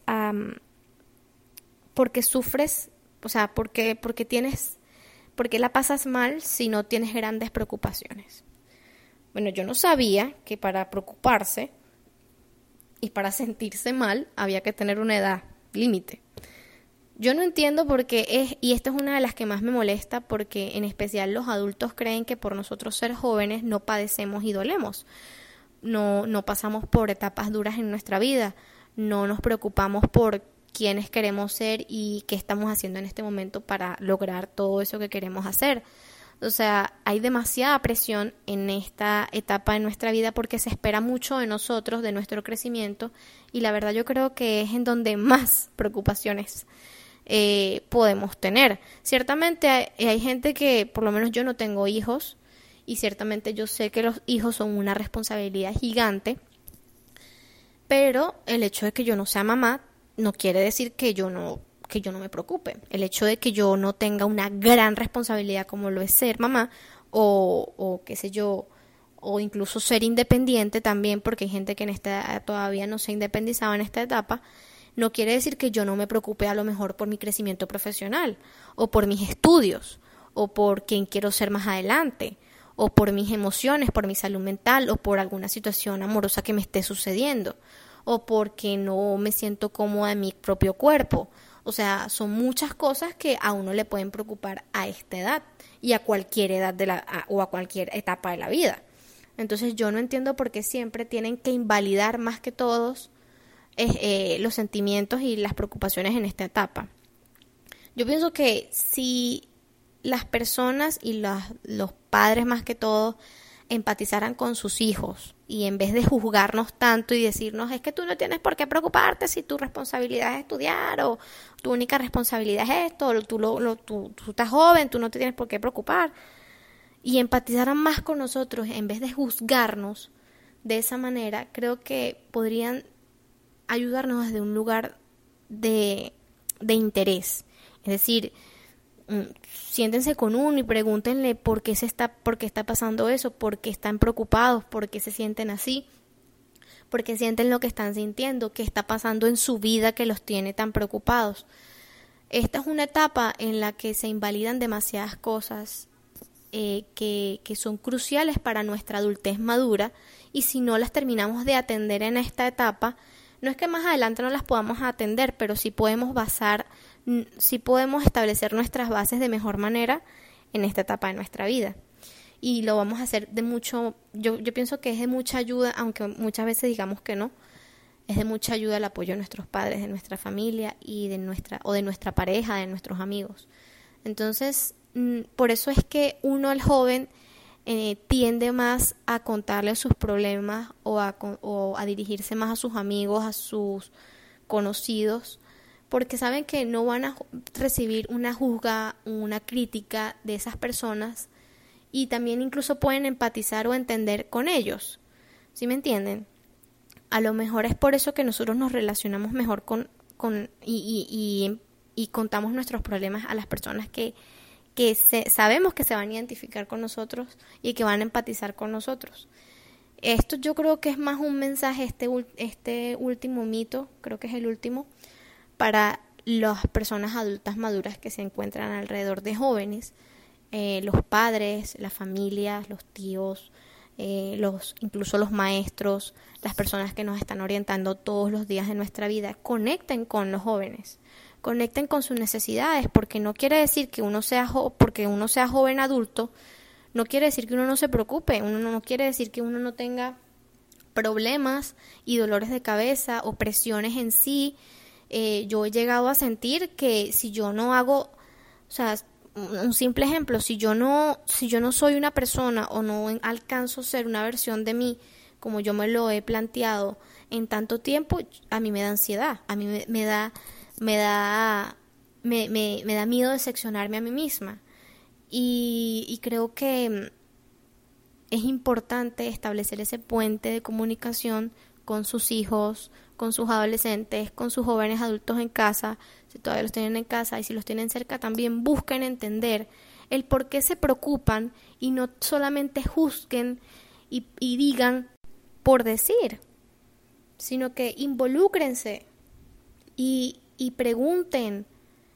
porque sufres, o sea, porque, porque tienes, porque la pasas mal si no tienes grandes preocupaciones. Bueno, yo no sabía que para preocuparse y para sentirse mal había que tener una edad límite. Yo no entiendo por qué es, y esta es una de las que más me molesta, porque en especial los adultos creen que por nosotros ser jóvenes no padecemos y dolemos. No, no pasamos por etapas duras en nuestra vida, no nos preocupamos por quiénes queremos ser y qué estamos haciendo en este momento para lograr todo eso que queremos hacer. O sea, hay demasiada presión en esta etapa de nuestra vida porque se espera mucho de nosotros, de nuestro crecimiento, y la verdad yo creo que es en donde más preocupaciones eh, podemos tener. Ciertamente hay, gente que, por lo menos yo no tengo hijos, y ciertamente yo sé que los hijos son una responsabilidad gigante, pero el hecho de que yo no sea mamá no quiere decir que yo no que yo no me preocupe. El hecho de que yo no tenga una gran responsabilidad como lo es ser mamá o, o qué sé yo, o incluso ser independiente también, porque hay gente que en esta todavía no se ha independizado en esta etapa, no quiere decir que yo no me preocupe a lo mejor por mi crecimiento profesional, o por mis estudios, o por quien quiero ser más adelante, o por mis emociones, por mi salud mental, o por alguna situación amorosa que me esté sucediendo, o porque no me siento cómoda en mi propio cuerpo, o sea, son muchas cosas que a uno le pueden preocupar a esta edad y a cualquier edad de la o a cualquier etapa de la vida. Entonces yo no entiendo por qué siempre tienen que invalidar más que todos eh, los sentimientos y las preocupaciones en esta etapa. Yo pienso que si las personas y los padres más que todo empatizaran con sus hijos y en vez de juzgarnos tanto y decirnos es que tú no tienes por qué preocuparte si tu responsabilidad es estudiar o tu única responsabilidad es esto, o tú, lo, tú, tú estás joven, tú no te tienes por qué preocupar y empatizaran más con nosotros en vez de juzgarnos de esa manera, creo que podrían ayudarnos desde un lugar de, de interés. Es decir, siéntense con uno y pregúntenle por qué se está, por qué está pasando eso, por qué están preocupados, por qué se sienten así, por qué sienten lo que están sintiendo, qué está pasando en su vida que los tiene tan preocupados. Esta es una etapa en la que se invalidan demasiadas cosas eh, que, que son cruciales para nuestra adultez madura y si no las terminamos de atender en esta etapa, no es que más adelante no las podamos atender, pero sí podemos basar si podemos establecer nuestras bases de mejor manera en esta etapa de nuestra vida. Y lo vamos a hacer de mucho, yo, yo pienso que es de mucha ayuda, aunque muchas veces digamos que no, es de mucha ayuda el apoyo de nuestros padres, de nuestra familia y de nuestra, o de nuestra pareja, de nuestros amigos. Entonces, por eso es que uno, el joven, eh, tiende más a contarle sus problemas o a, o a dirigirse más a sus amigos, a sus conocidos, porque saben que no van a recibir una juzga, una crítica de esas personas y también incluso pueden empatizar o entender con ellos. ¿Sí me entienden? A lo mejor es por eso que nosotros nos relacionamos mejor con, con y, y, y, contamos nuestros problemas a las personas que, que sabemos que se van a identificar con nosotros y que van a empatizar con nosotros. Esto yo creo que es más un mensaje, este, este último mito, creo que es el último, para las personas adultas maduras que se encuentran alrededor de jóvenes, eh, los padres, las familias, los tíos, eh, los, incluso los maestros, las personas que nos están orientando todos los días de nuestra vida, conecten con los jóvenes, conecten con sus necesidades, porque no quiere decir que uno sea porque uno sea joven adulto, no quiere decir que uno no se preocupe, uno no quiere decir que uno no tenga problemas y dolores de cabeza o presiones en sí eh, yo he llegado a sentir que si yo no hago, o sea, un simple ejemplo, si yo no, si yo no soy una persona o no alcanzo a ser una versión de mí como yo me lo he planteado en tanto tiempo, a mí me da ansiedad, a mí me, da, me da, me, me, da miedo decepcionarme a mí misma. Y, y creo que es importante establecer ese puente de comunicación con sus hijos, con sus adolescentes, con sus jóvenes adultos en casa, si todavía los tienen en casa y si los tienen cerca también busquen entender el por qué se preocupan y no solamente juzguen y, digan por decir, sino que involúcrense y, pregunten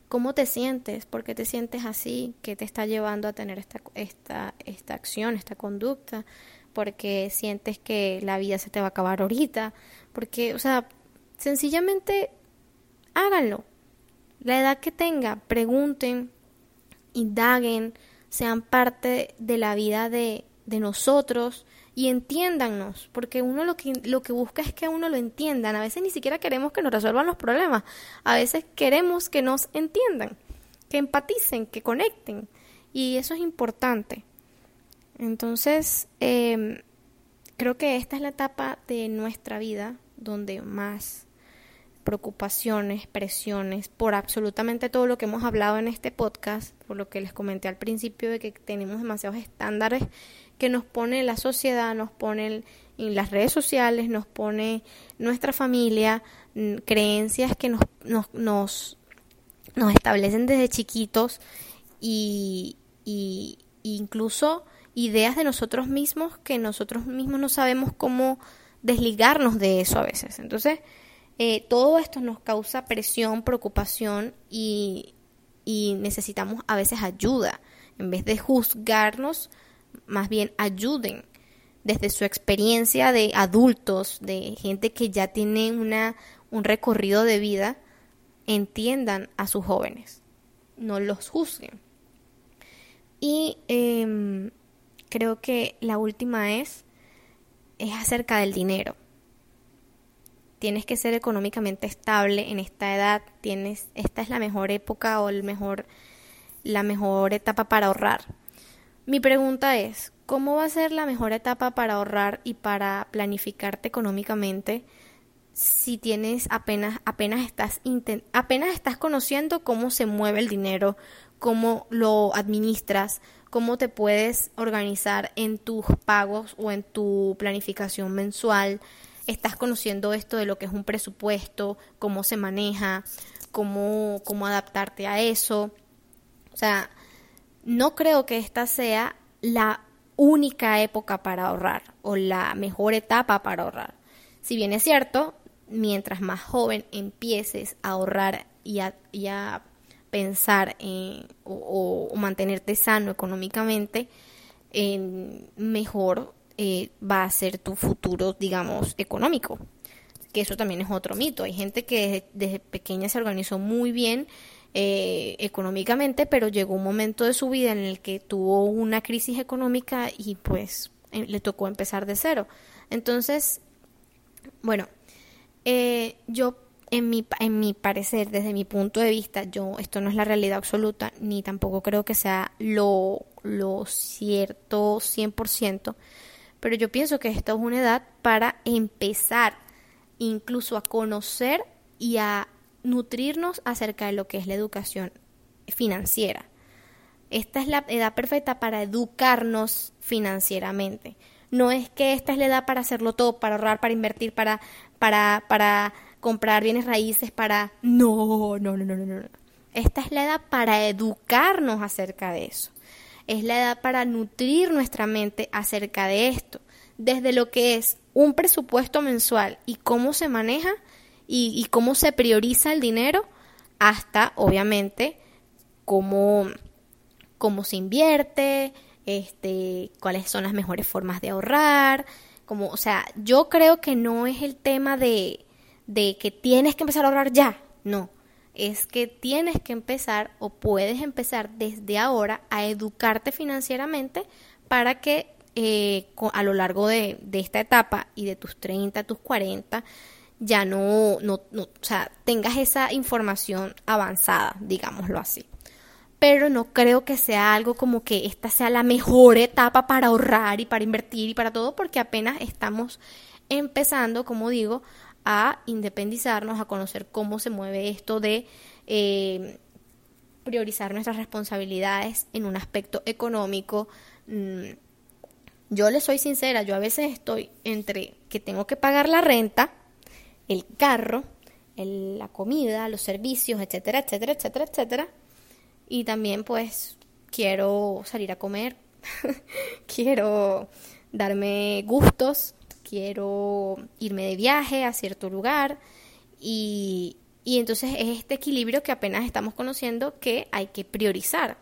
cómo te sientes, por qué te sientes así, qué te está llevando a tener esta, esta, esta acción, esta conducta, porque sientes que la vida se te va a acabar ahorita, porque, o sea, sencillamente háganlo. La edad que tenga, pregunten, indaguen, sean parte de la vida de, de nosotros y entiéndannos, porque uno lo que, lo que busca es que uno lo entiendan. A veces ni siquiera queremos que nos resuelvan los problemas, a veces queremos que nos entiendan, que empaticen, que conecten, y eso es importante. Entonces, em, creo que esta es la etapa de nuestra vida donde más preocupaciones, presiones, por absolutamente todo lo que hemos hablado en este podcast, por lo que les comenté al principio de que tenemos demasiados estándares que nos pone la sociedad, nos pone en las redes sociales, nos pone nuestra familia, mm, creencias que nos, nos, nos, nos establecen desde chiquitos y, y incluso ideas de nosotros mismos que nosotros mismos no sabemos cómo desligarnos de eso a veces. Entonces, eh, todo esto nos causa presión, preocupación y, necesitamos a veces ayuda. En vez de juzgarnos, más bien ayuden desde su experiencia de adultos, de gente que ya tiene una, un recorrido de vida, entiendan a sus jóvenes, no los juzguen. Y em, creo que la última es es acerca del dinero. Tienes que ser económicamente estable en esta edad, tienes esta es la mejor época o el mejor la mejor etapa para ahorrar. Mi pregunta es, ¿cómo va a ser la mejor etapa para ahorrar y para planificarte económicamente si tienes apenas apenas estás apenas estás conociendo cómo se mueve el dinero, cómo lo administras, cómo te puedes organizar en tus pagos o en tu planificación mensual? Estás conociendo esto de lo que es un presupuesto, cómo se maneja, cómo cómo adaptarte a eso o sea, no creo que esta sea la única época para ahorrar o la mejor etapa para ahorrar. Si bien es cierto, mientras más joven empieces a ahorrar y a, pensar en, o, mantenerte sano económicamente, mejor eh, va a ser tu futuro, digamos, económico. Que eso también es otro mito. Hay gente que desde pequeña se organizó muy bien eh, económicamente, pero llegó un momento de su vida en el que tuvo una crisis económica y pues eh, le tocó empezar de cero. Entonces, bueno, yo en mi, en mi parecer, desde mi punto de vista, yo esto no es la realidad absoluta, ni tampoco creo que sea lo, lo cierto 100%, pero yo pienso que esta es una edad para empezar incluso a conocer y a nutrirnos acerca de lo que es la educación financiera. Esta es la edad perfecta para educarnos financieramente. No es que esta es la edad para hacerlo todo, para ahorrar, para invertir, para, para, para comprar bienes raíces, para... No, no, no, no, no, no. Esta es la edad para educarnos acerca de eso. Es la edad para nutrir nuestra mente acerca de esto. Desde lo que es un presupuesto mensual y cómo se maneja y, cómo se prioriza el dinero hasta, obviamente, cómo, cómo se invierte, este, cuáles son las mejores formas de ahorrar, como, o sea, yo creo que no es el tema de, de que tienes que empezar a ahorrar ya, no, es que tienes que empezar o puedes empezar desde ahora a educarte financieramente para que eh, a lo largo de, de, esta etapa y de tus 30, tus 40, ya no, no, no, o sea, tengas esa información avanzada, digámoslo así. Pero no creo que sea algo como que esta sea la mejor etapa para ahorrar y para invertir y para todo, porque apenas estamos empezando, como digo, a independizarnos, a conocer cómo se mueve esto de eh, priorizar nuestras responsabilidades en un aspecto económico. Mm, yo le soy sincera, yo a veces estoy entre que tengo que pagar la renta, el carro, la comida, los servicios, etcétera, etcétera, etcétera, etcétera. Y también pues quiero salir a comer, quiero darme gustos, quiero irme de viaje a cierto lugar y, y entonces es este equilibrio que apenas estamos conociendo que hay que priorizar.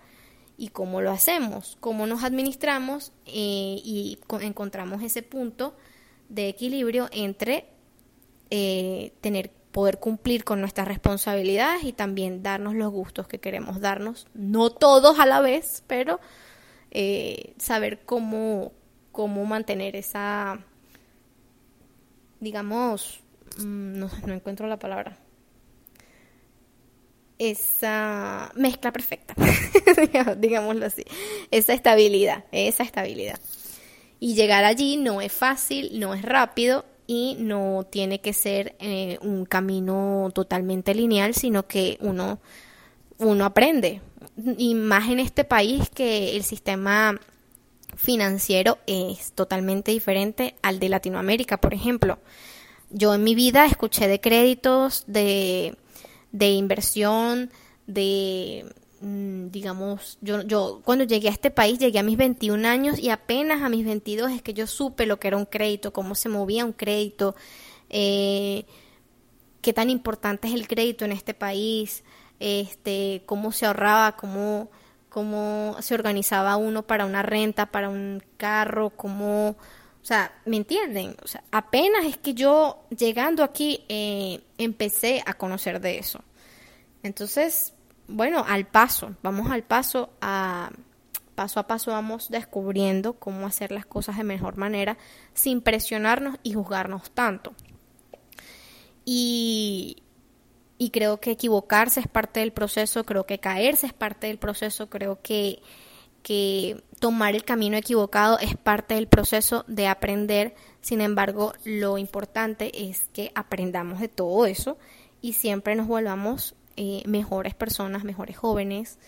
¿Y cómo lo hacemos? ¿Cómo nos administramos? Eh, y encontramos ese punto de equilibrio entre eh, tener poder cumplir con nuestras responsabilidades y también darnos los gustos que queremos darnos, no todos a la vez, pero eh, saber cómo, cómo mantener esa, digamos, mm, no, no encuentro la palabra, esa mezcla perfecta, digámoslo así, esa estabilidad, esa estabilidad. Y llegar allí no es fácil, no es rápido, y no tiene que ser eh, un camino totalmente lineal, sino que uno, uno aprende. Y más en este país que el sistema financiero es totalmente diferente al de Latinoamérica, por ejemplo. Yo en mi vida escuché de créditos, de, de inversión, de Mm, digamos, yo, yo cuando llegué a este país llegué a mis 21 años y apenas a mis 22 es que yo supe lo que era un crédito, cómo se movía un crédito, eh, qué tan importante es el crédito en este país, este, cómo se ahorraba, cómo, cómo se organizaba uno para una renta, para un carro, cómo, o sea, ¿me entienden? O sea, apenas es que yo llegando aquí eh, empecé a conocer de eso. Entonces, bueno, al paso, vamos al paso a, paso a paso vamos descubriendo cómo hacer las cosas de mejor manera sin presionarnos y juzgarnos tanto. Y, y creo que equivocarse es parte del proceso, creo que caerse es parte del proceso, creo que, que tomar el camino equivocado es parte del proceso de aprender. Sin embargo, lo importante es que aprendamos de todo eso y siempre nos volvamos eh, mejores personas, mejores jóvenes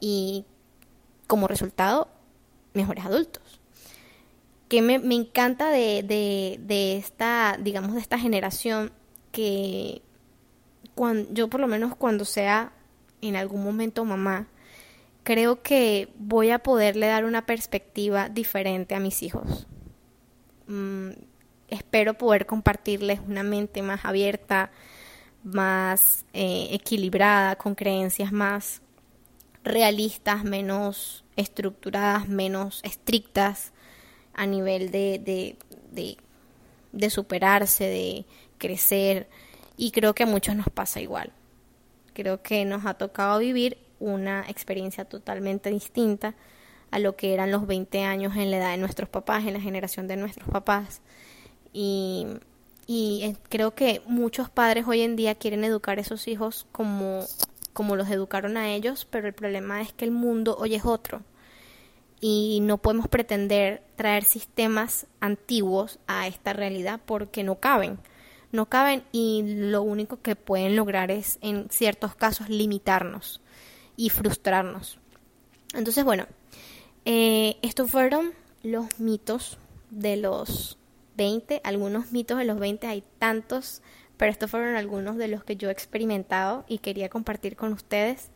y como resultado, mejores adultos. Que me, me encanta de, de, de, esta, digamos, de esta generación que yo por lo menos cuando sea en algún momento mamá, creo que voy a poderle dar una perspectiva diferente a mis hijos. Mm, espero poder compartirles una mente más abierta, más eh, equilibrada, con creencias más realistas, menos estructuradas, menos estrictas a nivel de, de, de superarse, de crecer. Y creo que a muchos nos pasa igual. Creo que nos ha tocado vivir una experiencia totalmente distinta a lo que eran los 20 años en la edad de nuestros papás, en la generación de nuestros papás. Y, y eh, creo que muchos padres hoy en día quieren educar a esos hijos como, como los educaron a ellos, pero el problema es que el mundo hoy es otro. Y no podemos pretender traer sistemas antiguos a esta realidad porque no caben no caben y lo único que pueden lograr es en ciertos casos limitarnos y frustrarnos. Entonces, bueno, eh, estos fueron los mitos de los 20, algunos mitos de los 20, hay tantos, pero estos fueron algunos de los que yo he experimentado y quería compartir con ustedes.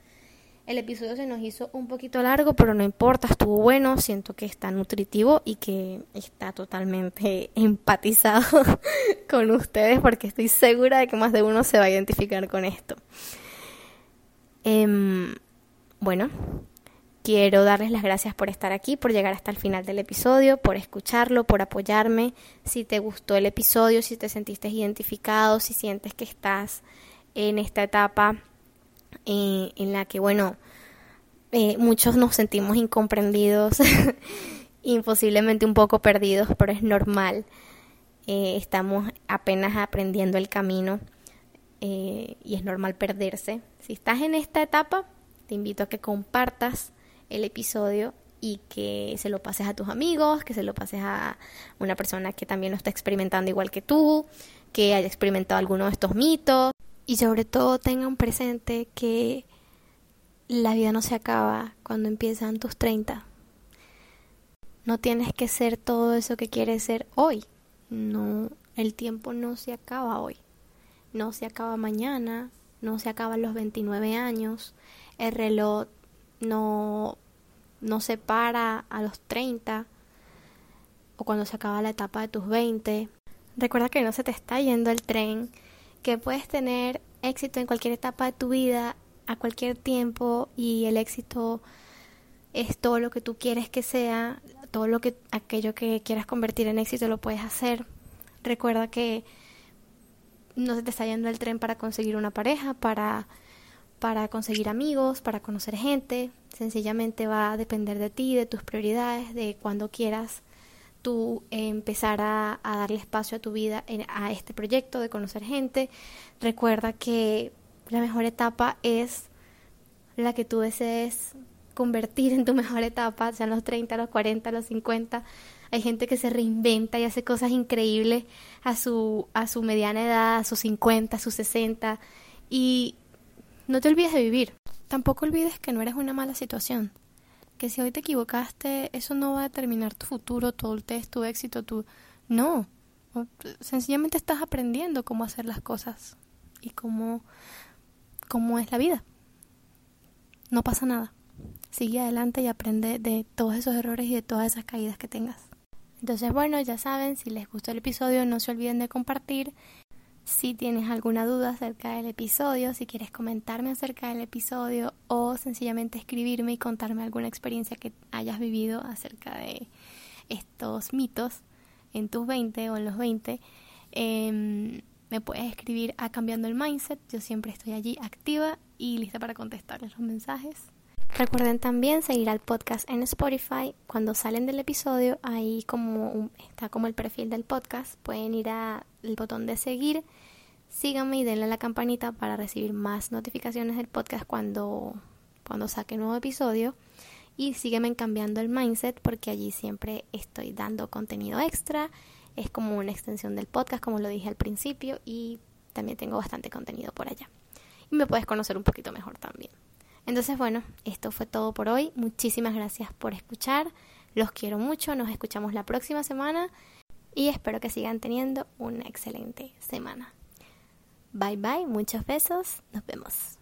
El episodio se nos hizo un poquito largo, pero no importa, estuvo bueno, siento que está nutritivo y que está totalmente empatizado con ustedes porque estoy segura de que más de uno se va a identificar con esto. Em, bueno, quiero darles las gracias por estar aquí, por llegar hasta el final del episodio, por escucharlo, por apoyarme. Si te gustó el episodio, si te sentiste identificado, si sientes que estás en esta etapa eh, en la que, bueno, eh, muchos nos sentimos incomprendidos, imposiblemente un poco perdidos, pero es normal. Eh, estamos apenas aprendiendo el camino y es normal perderse. Si estás en esta etapa, te invito a que compartas el episodio y que se lo pases a tus amigos, que se lo pases a una persona que también lo está experimentando igual que tú, que haya experimentado alguno de estos mitos y sobre todo tengan presente que la vida no se acaba cuando empiezan tus 30. No tienes que ser todo eso que quieres ser hoy. No, el tiempo no se acaba hoy. No se acaba mañana, no se acaba los 29 años. El reloj no no se para a los 30 o cuando se acaba la etapa de tus 20. Recuerda que no se te está yendo el tren que puedes tener éxito en cualquier etapa de tu vida, a cualquier tiempo, y el éxito es todo lo que tú quieres que sea, todo lo que aquello que quieras convertir en éxito lo puedes hacer. Recuerda que no se te está yendo el tren para conseguir una pareja, para para conseguir amigos, para conocer gente, sencillamente va a depender de ti, de tus prioridades, de cuando quieras tú empezar a, darle espacio a tu vida a este proyecto de conocer gente. Recuerda que la mejor etapa es la que tú desees convertir en tu mejor etapa, sean los 30, los 40, los 50. Hay gente que se reinventa y hace cosas increíbles a su, a su mediana edad, a sus 50, a sus 60. Y no te olvides de vivir. Tampoco olvides que no eres una mala situación que si hoy te equivocaste, eso no va a determinar tu futuro, tu adultez, tu éxito, tu... No, sencillamente estás aprendiendo cómo hacer las cosas y cómo, cómo es la vida. No pasa nada. Sigue adelante y aprende de todos esos errores y de todas esas caídas que tengas. Entonces, bueno, ya saben, si les gustó el episodio, no se olviden de compartir si tienes alguna duda acerca del episodio, si quieres comentarme acerca del episodio o sencillamente escribirme y contarme alguna experiencia que hayas vivido acerca de estos mitos en tus 20 o en los 20, em, me puedes escribir a Cambiando el Mindset. Yo siempre estoy allí activa y lista para contestarles los mensajes. Recuerden también seguir al podcast en Spotify. Cuando salen del episodio, ahí como está como el perfil del podcast, pueden ir al botón de seguir. Síganme y denle a la campanita para recibir más notificaciones del podcast cuando, cuando saque nuevo episodio. Y sígueme cambiando el mindset porque allí siempre estoy dando contenido extra. Es como una extensión del podcast, como lo dije al principio, y también tengo bastante contenido por allá. Y me puedes conocer un poquito mejor también. Entonces, bueno, esto fue todo por hoy. Muchísimas gracias por escuchar. Los quiero mucho. Nos escuchamos la próxima semana y espero que sigan teniendo una excelente semana. Bye bye, muchos besos. Nos vemos.